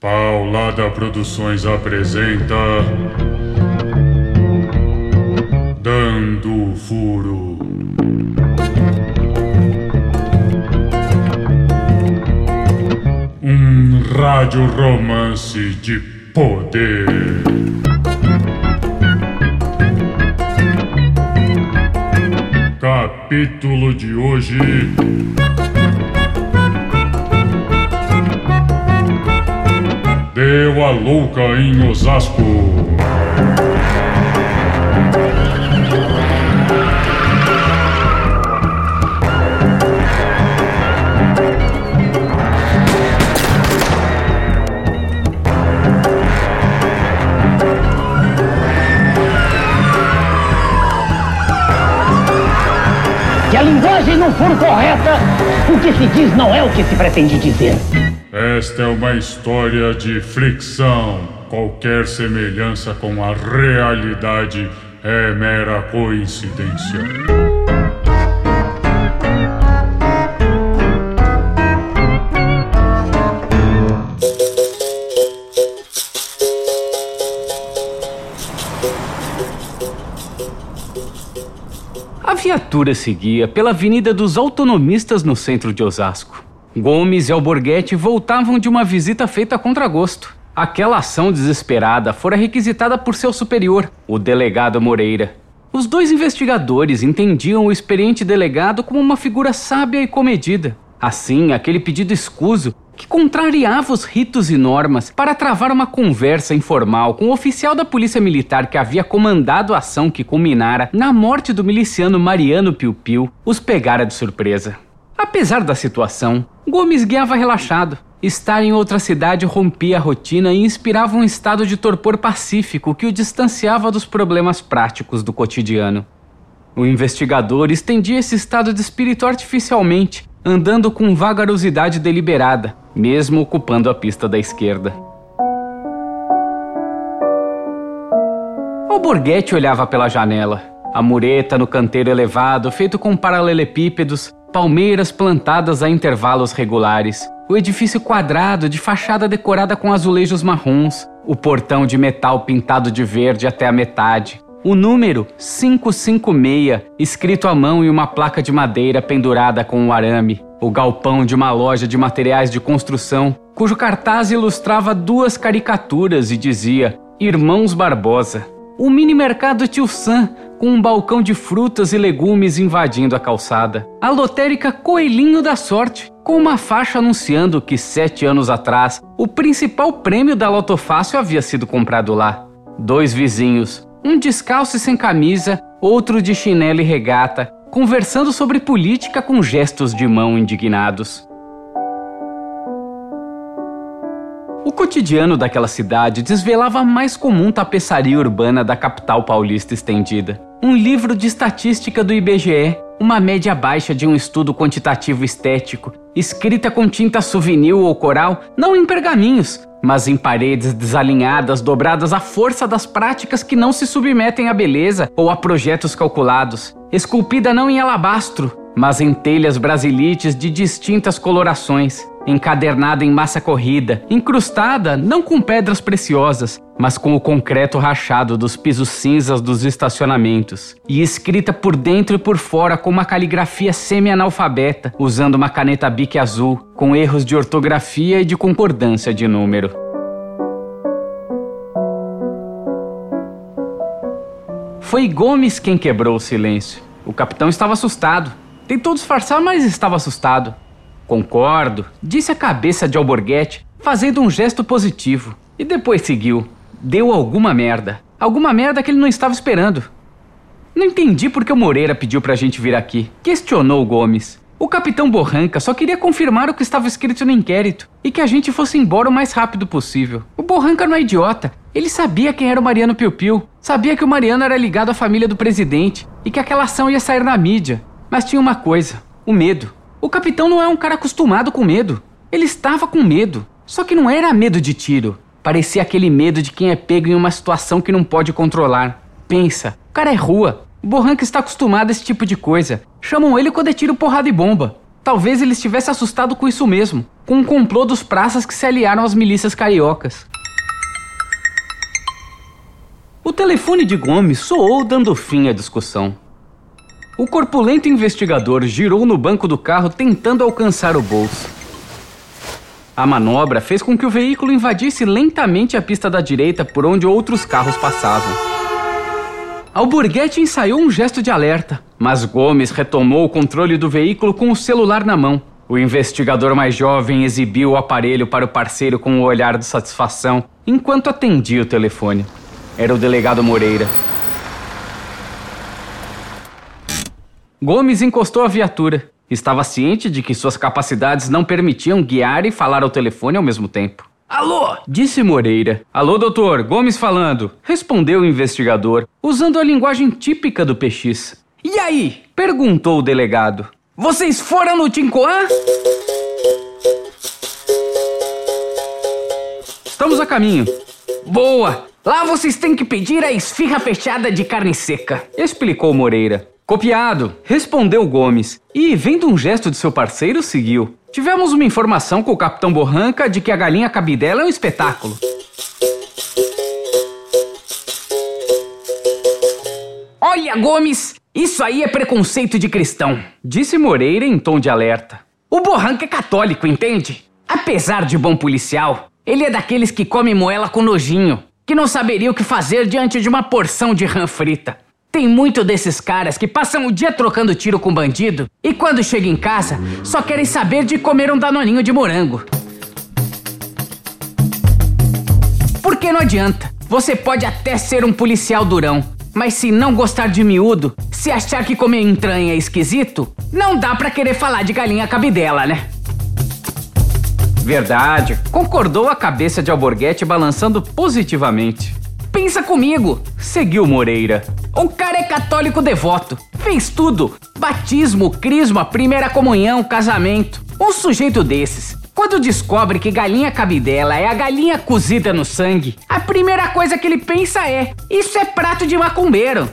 Paulada Produções apresenta. Dando Furo. Um rádio romance de poder. Capítulo de hoje. Deu a louca em Osasco. Se a linguagem não for correta, o que se diz não é o que se pretende dizer. Esta é uma história de fricção. Qualquer semelhança com a realidade é mera coincidência. A viatura seguia pela Avenida dos Autonomistas no centro de Osasco. Gomes e Alborguete voltavam de uma visita feita a contragosto. Aquela ação desesperada fora requisitada por seu superior, o delegado Moreira. Os dois investigadores entendiam o experiente delegado como uma figura sábia e comedida. Assim, aquele pedido escuso que contrariava os ritos e normas para travar uma conversa informal com o oficial da Polícia Militar que havia comandado a ação que culminara na morte do miliciano Mariano Piu Piu, os pegara de surpresa. Apesar da situação, Gomes guiava relaxado. Estar em outra cidade rompia a rotina e inspirava um estado de torpor pacífico que o distanciava dos problemas práticos do cotidiano. O investigador estendia esse estado de espírito artificialmente, andando com vagarosidade deliberada, mesmo ocupando a pista da esquerda. Alborguete olhava pela janela. A mureta no canteiro elevado, feito com paralelepípedos, palmeiras plantadas a intervalos regulares, o edifício quadrado de fachada decorada com azulejos marrons, o portão de metal pintado de verde até a metade, o número 556 escrito à mão em uma placa de madeira pendurada com um arame, o galpão de uma loja de materiais de construção, cujo cartaz ilustrava duas caricaturas e dizia Irmãos Barbosa. O mini mercado Tio Sam, com um balcão de frutas e legumes invadindo a calçada. A lotérica Coelhinho da Sorte, com uma faixa anunciando que sete anos atrás o principal prêmio da Loto Fácil havia sido comprado lá. Dois vizinhos, um descalço e sem camisa, outro de chinelo e regata, conversando sobre política com gestos de mão indignados. O cotidiano daquela cidade desvelava a mais comum tapeçaria urbana da capital paulista estendida. Um livro de estatística do IBGE, uma média baixa de um estudo quantitativo estético, escrita com tinta souvenir ou coral, não em pergaminhos, mas em paredes desalinhadas, dobradas à força das práticas que não se submetem à beleza ou a projetos calculados, esculpida não em alabastro, mas em telhas brasilites de distintas colorações, encadernada em massa corrida, incrustada não com pedras preciosas, mas com o concreto rachado dos pisos cinzas dos estacionamentos, e escrita por dentro e por fora com uma caligrafia semi-analfabeta, usando uma caneta bique azul, com erros de ortografia e de concordância de número. Foi Gomes quem quebrou o silêncio. O capitão estava assustado. Tentou disfarçar, mas estava assustado. Concordo, disse a cabeça de Alborguete, fazendo um gesto positivo. E depois seguiu. Deu alguma merda. Alguma merda que ele não estava esperando. Não entendi por que o Moreira pediu pra gente vir aqui. Questionou o Gomes. O capitão Borranca só queria confirmar o que estava escrito no inquérito e que a gente fosse embora o mais rápido possível. O Borranca não é idiota. Ele sabia quem era o Mariano Piu Piu. Sabia que o Mariano era ligado à família do presidente e que aquela ação ia sair na mídia. Mas tinha uma coisa: o medo. O capitão não é um cara acostumado com medo. Ele estava com medo. Só que não era medo de tiro. Parecia aquele medo de quem é pego em uma situação que não pode controlar. Pensa, o cara é rua. O Borranca está acostumado a esse tipo de coisa. Chamam ele quando é tiro, porrada e bomba. Talvez ele estivesse assustado com isso mesmo, com um complô dos praças que se aliaram às milícias cariocas. O telefone de Gomes soou dando fim à discussão. O corpulento investigador girou no banco do carro tentando alcançar o bolso. A manobra fez com que o veículo invadisse lentamente a pista da direita por onde outros carros passavam. Alborguete ensaiou um gesto de alerta, mas Gomes retomou o controle do veículo com o celular na mão. O investigador mais jovem exibiu o aparelho para o parceiro com um olhar de satisfação enquanto atendia o telefone. Era o delegado Moreira. Gomes encostou a viatura. Estava ciente de que suas capacidades não permitiam guiar e falar ao telefone ao mesmo tempo. Alô? Disse Moreira. Alô, doutor, Gomes falando. Respondeu o investigador, usando a linguagem típica do PX. E aí? Perguntou o delegado. Vocês foram no Tincoã? Estamos a caminho. Boa! Lá vocês têm que pedir a esfirra fechada de carne seca, explicou Moreira. Copiado, respondeu Gomes, e, vendo um gesto de seu parceiro, seguiu. Tivemos uma informação com o capitão Borranca de que a galinha cabidela é um espetáculo. Olha, Gomes, isso aí é preconceito de cristão, disse Moreira em tom de alerta. O Borranca é católico, entende? Apesar de bom policial, ele é daqueles que come moela com nojinho, que não saberia o que fazer diante de uma porção de rã frita. Tem muito desses caras que passam o dia trocando tiro com bandido e quando chegam em casa só querem saber de comer um danoninho de morango. Porque não adianta. Você pode até ser um policial durão, mas se não gostar de miúdo, se achar que comer entranha é esquisito, não dá pra querer falar de galinha cabidela, né? Verdade, concordou a cabeça de Alborguete balançando positivamente. Pensa comigo, seguiu Moreira. O cara é católico devoto, fez tudo: batismo, crisma, primeira comunhão, casamento. Um sujeito desses, quando descobre que galinha cabidela é a galinha cozida no sangue, a primeira coisa que ele pensa é: isso é prato de macumbeiro.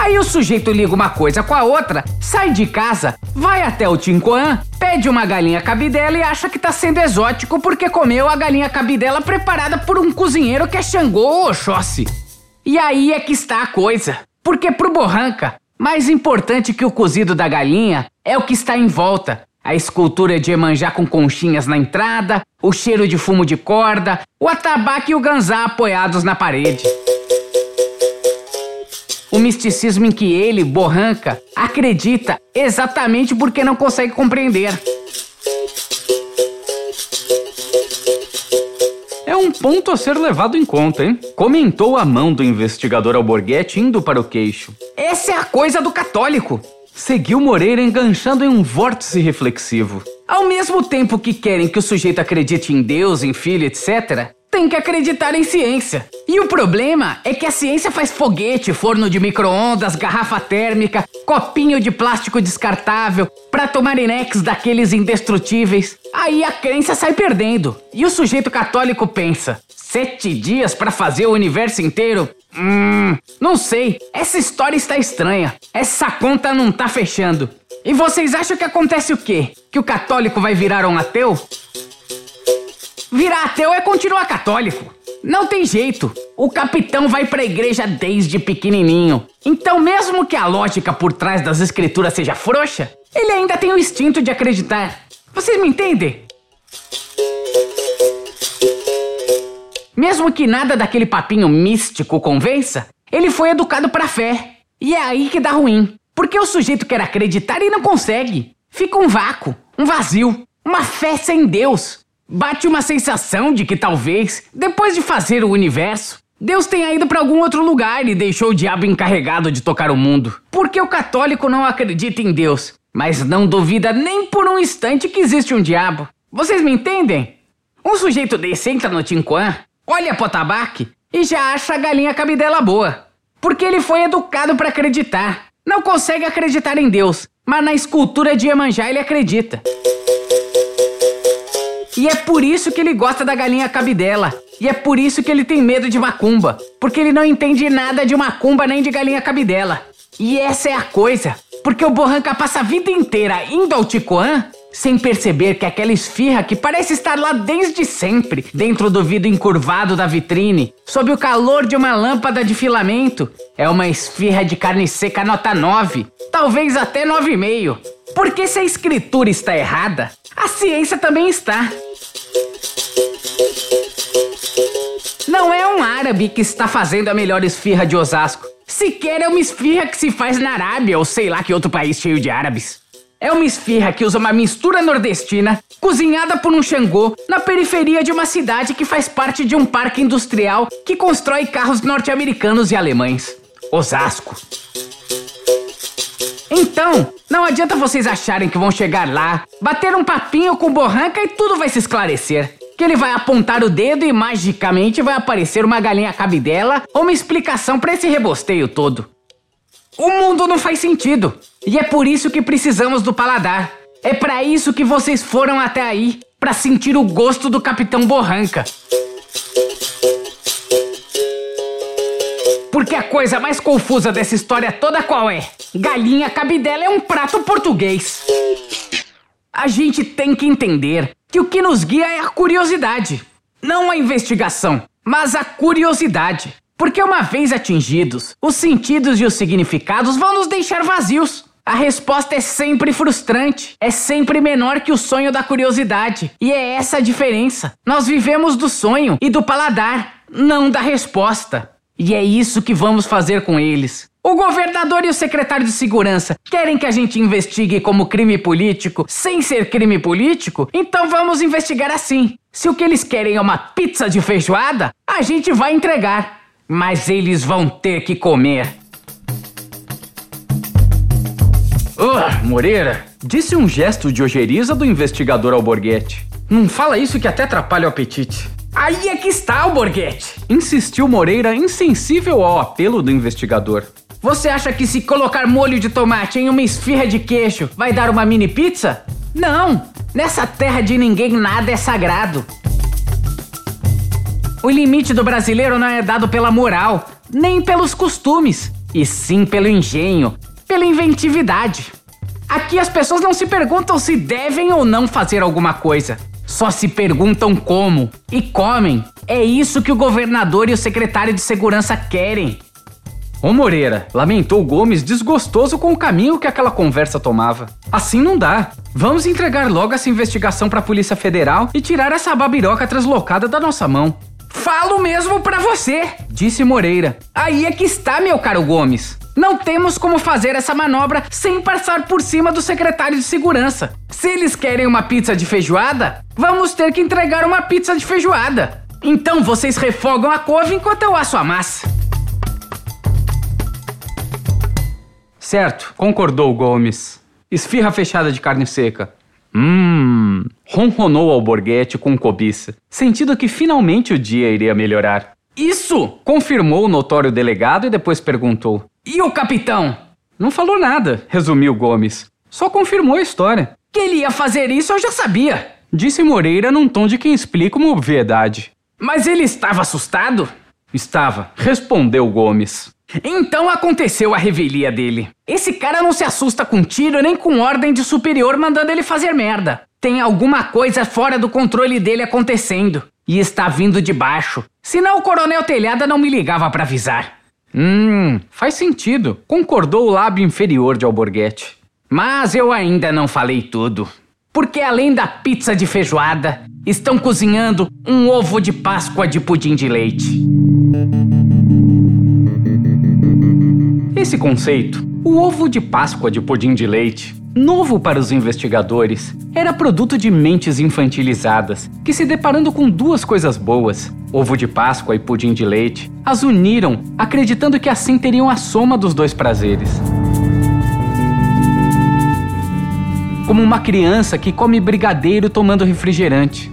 Aí o sujeito liga uma coisa com a outra, sai de casa, vai até o Tincoan, pede uma galinha cabidela e acha que tá sendo exótico porque comeu a galinha cabidela preparada por um cozinheiro que é Xangô Oxóssi. E aí é que está a coisa. Porque pro Borranca, mais importante que o cozido da galinha é o que está em volta. A escultura de Emanjá com conchinhas na entrada, o cheiro de fumo de corda, o atabaque e o ganzá apoiados na parede o misticismo em que ele, Borranca, acredita exatamente porque não consegue compreender. É um ponto a ser levado em conta, hein? Comentou a mão do investigador Alborguete indo para o queixo. Essa é a coisa do católico! Seguiu Moreira enganchando em um vórtice reflexivo. Ao mesmo tempo que querem que o sujeito acredite em Deus, em filho, etc., tem que acreditar em ciência. E o problema é que a ciência faz foguete, forno de micro-ondas, garrafa térmica, copinho de plástico descartável, prato marinex daqueles indestrutíveis. Aí a crença sai perdendo. E o sujeito católico pensa: sete dias para fazer o universo inteiro? Hum, não sei. Essa história está estranha. Essa conta não tá fechando. E vocês acham que acontece o quê? Que o católico vai virar um ateu? Virar ateu é continuar católico. Não tem jeito. O capitão vai pra igreja desde pequenininho. Então, mesmo que a lógica por trás das escrituras seja frouxa, ele ainda tem o instinto de acreditar. Vocês me entendem? Mesmo que nada daquele papinho místico convença, ele foi educado pra fé. E é aí que dá ruim. Porque o sujeito quer acreditar e não consegue. Fica um vácuo, um vazio, uma fé sem Deus. Bate uma sensação de que talvez, depois de fazer o universo, Deus tenha ido para algum outro lugar e deixou o diabo encarregado de tocar o mundo. Porque o católico não acredita em Deus, mas não duvida nem por um instante que existe um diabo. Vocês me entendem? Um sujeito desse entra no Tinquan, olha pro tabaque e já acha a galinha cabidela boa. Porque ele foi educado para acreditar. Não consegue acreditar em Deus, mas na escultura de Iemanjá ele acredita. E é por isso que ele gosta da galinha cabidela. E é por isso que ele tem medo de macumba. Porque ele não entende nada de macumba nem de galinha cabidela. E essa é a coisa. Porque o Borranca passa a vida inteira indo ao Ticoan sem perceber que aquela esfirra que parece estar lá desde sempre, dentro do vidro encurvado da vitrine, sob o calor de uma lâmpada de filamento, é uma esfirra de carne seca nota 9, talvez até 9,5. Porque se a escritura está errada, a ciência também está. Não é um árabe que está fazendo a melhor esfirra de Osasco. Sequer é uma esfirra que se faz na Arábia ou sei lá que outro país cheio de árabes. É uma esfirra que usa uma mistura nordestina, cozinhada por um Xangô, na periferia de uma cidade que faz parte de um parque industrial que constrói carros norte-americanos e alemães. Osasco. Então, não adianta vocês acharem que vão chegar lá, bater um papinho com Borranca e tudo vai se esclarecer. Que ele vai apontar o dedo e magicamente vai aparecer uma galinha cabidela ou uma explicação para esse rebosteio todo. O mundo não faz sentido. E é por isso que precisamos do paladar. É para isso que vocês foram até aí, para sentir o gosto do Capitão Borranca. Porque a coisa mais confusa dessa história toda qual é? Galinha cabidela é um prato português. A gente tem que entender que o que nos guia é a curiosidade. Não a investigação, mas a curiosidade. Porque uma vez atingidos, os sentidos e os significados vão nos deixar vazios. A resposta é sempre frustrante, é sempre menor que o sonho da curiosidade. E é essa a diferença. Nós vivemos do sonho e do paladar, não da resposta. E é isso que vamos fazer com eles. O governador e o secretário de segurança querem que a gente investigue como crime político sem ser crime político? Então vamos investigar assim. Se o que eles querem é uma pizza de feijoada, a gente vai entregar mas eles vão ter que comer. Uh, Moreira, disse um gesto de ojeriza do investigador Alborguete. Não fala isso que até atrapalha o apetite. Aí é que está, Alborguete! Insistiu Moreira, insensível ao apelo do investigador. Você acha que se colocar molho de tomate em uma esfirra de queijo vai dar uma mini pizza? Não! Nessa terra de ninguém nada é sagrado. O limite do brasileiro não é dado pela moral, nem pelos costumes, e sim pelo engenho, pela inventividade. Aqui as pessoas não se perguntam se devem ou não fazer alguma coisa. Só se perguntam como e comem. É isso que o governador e o secretário de segurança querem. Ô Moreira, lamentou Gomes desgostoso com o caminho que aquela conversa tomava. Assim não dá. Vamos entregar logo essa investigação para a Polícia Federal e tirar essa babiroca translocada da nossa mão. Falo mesmo para você, disse Moreira. Aí é que está, meu caro Gomes. Não temos como fazer essa manobra sem passar por cima do secretário de segurança. Se eles querem uma pizza de feijoada, vamos ter que entregar uma pizza de feijoada. Então vocês refogam a couve enquanto eu asso a massa. Certo, concordou Gomes. Esfirra fechada de carne seca. Hum, ronronou Alborguete com cobiça, sentindo que finalmente o dia iria melhorar. Isso! confirmou o notório delegado e depois perguntou. E o capitão? Não falou nada, resumiu Gomes. Só confirmou a história. Que ele ia fazer isso eu já sabia, disse Moreira num tom de quem explica uma obviedade. Mas ele estava assustado? Estava, respondeu Gomes. Então aconteceu a revelia dele. Esse cara não se assusta com tiro nem com ordem de superior mandando ele fazer merda. Tem alguma coisa fora do controle dele acontecendo. E está vindo de baixo. Senão o coronel Telhada não me ligava para avisar. Hum, faz sentido, concordou o lábio inferior de Alborguete. Mas eu ainda não falei tudo. Porque além da pizza de feijoada, estão cozinhando um ovo de Páscoa de pudim de leite. Esse conceito, o ovo de Páscoa de pudim de leite, novo para os investigadores, era produto de mentes infantilizadas que, se deparando com duas coisas boas, ovo de Páscoa e pudim de leite, as uniram, acreditando que assim teriam a soma dos dois prazeres. Como uma criança que come brigadeiro tomando refrigerante.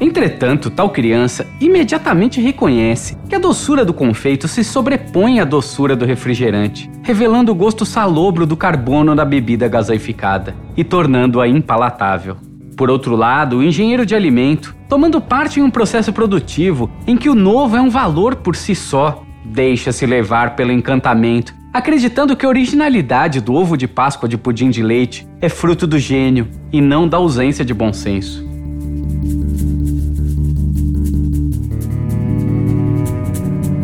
Entretanto, tal criança imediatamente reconhece que a doçura do confeito se sobrepõe à doçura do refrigerante, revelando o gosto salobro do carbono na bebida gaseificada e tornando-a impalatável. Por outro lado, o engenheiro de alimento, tomando parte em um processo produtivo em que o novo é um valor por si só, deixa-se levar pelo encantamento acreditando que a originalidade do ovo de Páscoa de pudim de leite é fruto do gênio e não da ausência de bom senso.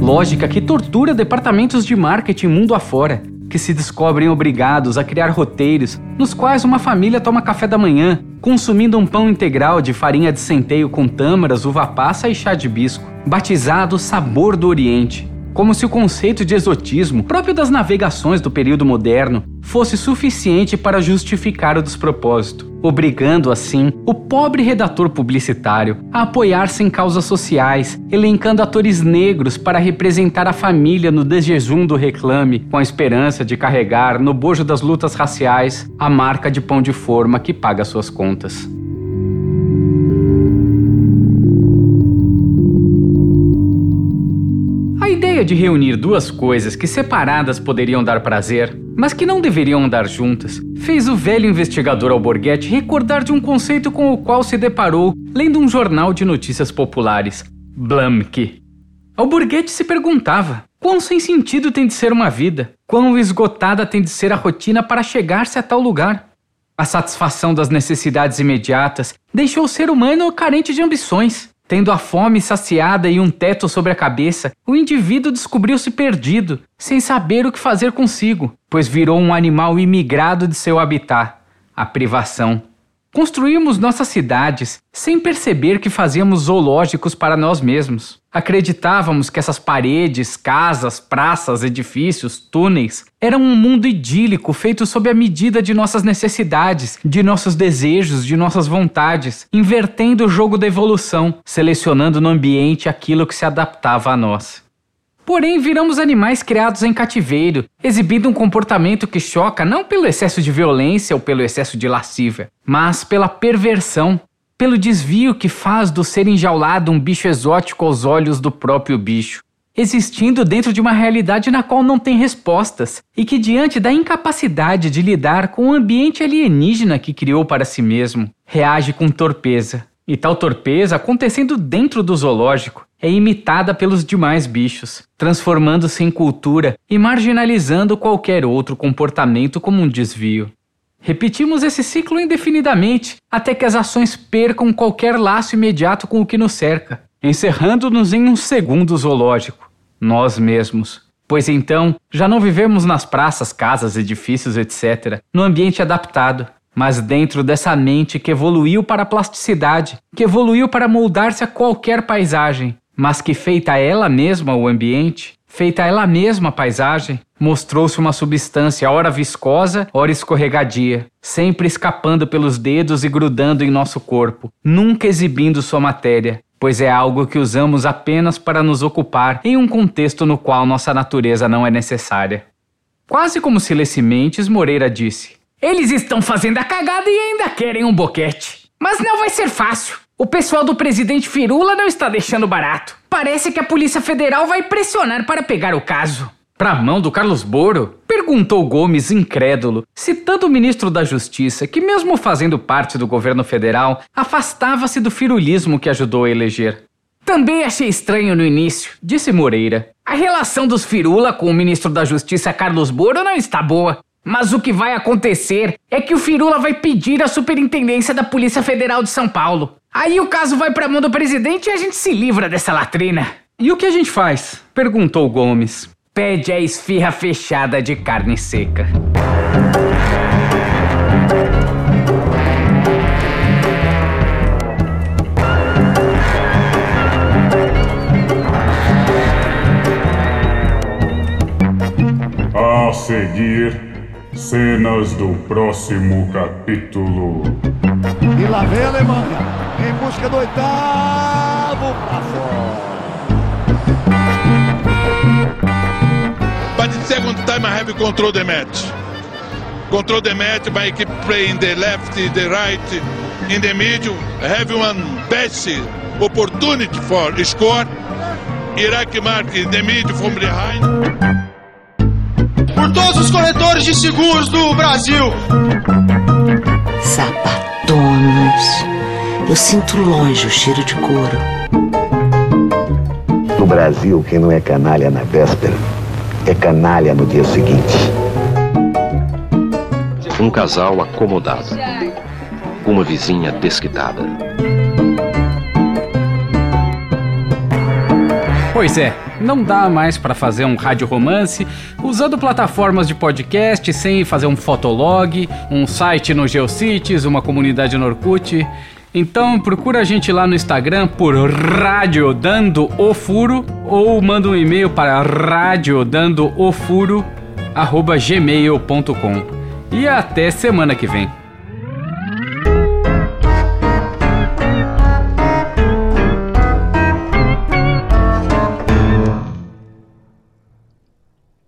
Lógica que tortura departamentos de marketing mundo afora, que se descobrem obrigados a criar roteiros nos quais uma família toma café da manhã, consumindo um pão integral de farinha de centeio com tâmaras, uva passa e chá de bisco, batizado Sabor do Oriente, como se o conceito de exotismo, próprio das navegações do período moderno, fosse suficiente para justificar o despropósito, obrigando assim o pobre redator publicitário a apoiar-se em causas sociais, elencando atores negros para representar a família no desjejum do reclame, com a esperança de carregar no bojo das lutas raciais a marca de pão de forma que paga suas contas. Ideia de reunir duas coisas que separadas poderiam dar prazer, mas que não deveriam andar juntas, fez o velho investigador Alborguete recordar de um conceito com o qual se deparou lendo um jornal de notícias populares, Blamke. Alborguete se perguntava quão sem sentido tem de ser uma vida, quão esgotada tem de ser a rotina para chegar-se a tal lugar. A satisfação das necessidades imediatas deixou o ser humano carente de ambições. Tendo a fome saciada e um teto sobre a cabeça, o indivíduo descobriu-se perdido, sem saber o que fazer consigo, pois virou um animal imigrado de seu habitat, a privação. Construímos nossas cidades sem perceber que fazíamos zoológicos para nós mesmos. Acreditávamos que essas paredes, casas, praças, edifícios, túneis eram um mundo idílico feito sob a medida de nossas necessidades, de nossos desejos, de nossas vontades, invertendo o jogo da evolução, selecionando no ambiente aquilo que se adaptava a nós. Porém, viramos animais criados em cativeiro, exibindo um comportamento que choca não pelo excesso de violência ou pelo excesso de lascívia, mas pela perversão, pelo desvio que faz do ser enjaulado um bicho exótico aos olhos do próprio bicho, existindo dentro de uma realidade na qual não tem respostas e que, diante da incapacidade de lidar com o ambiente alienígena que criou para si mesmo, reage com torpeza. E tal torpeza, acontecendo dentro do zoológico, é imitada pelos demais bichos, transformando-se em cultura e marginalizando qualquer outro comportamento como um desvio. Repetimos esse ciclo indefinidamente, até que as ações percam qualquer laço imediato com o que nos cerca, encerrando-nos em um segundo zoológico, nós mesmos. Pois então, já não vivemos nas praças, casas, edifícios, etc., no ambiente adaptado, mas dentro dessa mente que evoluiu para a plasticidade, que evoluiu para moldar-se a qualquer paisagem, mas que feita ela mesma o ambiente, feita ela mesma a paisagem, mostrou-se uma substância ora viscosa, ora escorregadia, sempre escapando pelos dedos e grudando em nosso corpo, nunca exibindo sua matéria, pois é algo que usamos apenas para nos ocupar em um contexto no qual nossa natureza não é necessária. Quase como se lesse mentes, Moreira disse: eles estão fazendo a cagada e ainda querem um boquete. Mas não vai ser fácil. O pessoal do presidente Firula não está deixando barato. Parece que a Polícia Federal vai pressionar para pegar o caso. Pra mão do Carlos Boro? Perguntou Gomes, incrédulo, citando o ministro da Justiça, que, mesmo fazendo parte do governo federal, afastava-se do firulismo que ajudou a eleger. Também achei estranho no início, disse Moreira. A relação dos Firula com o ministro da Justiça Carlos Boro não está boa. Mas o que vai acontecer é que o Firula vai pedir a superintendência da Polícia Federal de São Paulo. Aí o caso vai para mão do presidente e a gente se livra dessa latrina. E o que a gente faz? perguntou Gomes. Pede a esfirra fechada de carne seca. A seguir Cenas do próximo capítulo. E lá vem a Alemanha, em busca do oitavo pra fora. But the second time I have control the match. Control the match by keep playing the left, the right, in the middle. I have one best opportunity for score. Iraq mark in the middle from behind por todos os corretores de seguros do Brasil. Sapatonos. Eu sinto longe o cheiro de couro. No Brasil, quem não é canalha na véspera é canalha no dia seguinte. Um casal acomodado. Uma vizinha desquitada. Pois é, não dá mais para fazer um rádio romance usando plataformas de podcast sem fazer um fotolog, um site no Geocities, uma comunidade no Orkut. Então procura a gente lá no Instagram por Rádio Dando o Furo ou manda um e-mail para radiodandoofuro@gmail.com. E até semana que vem.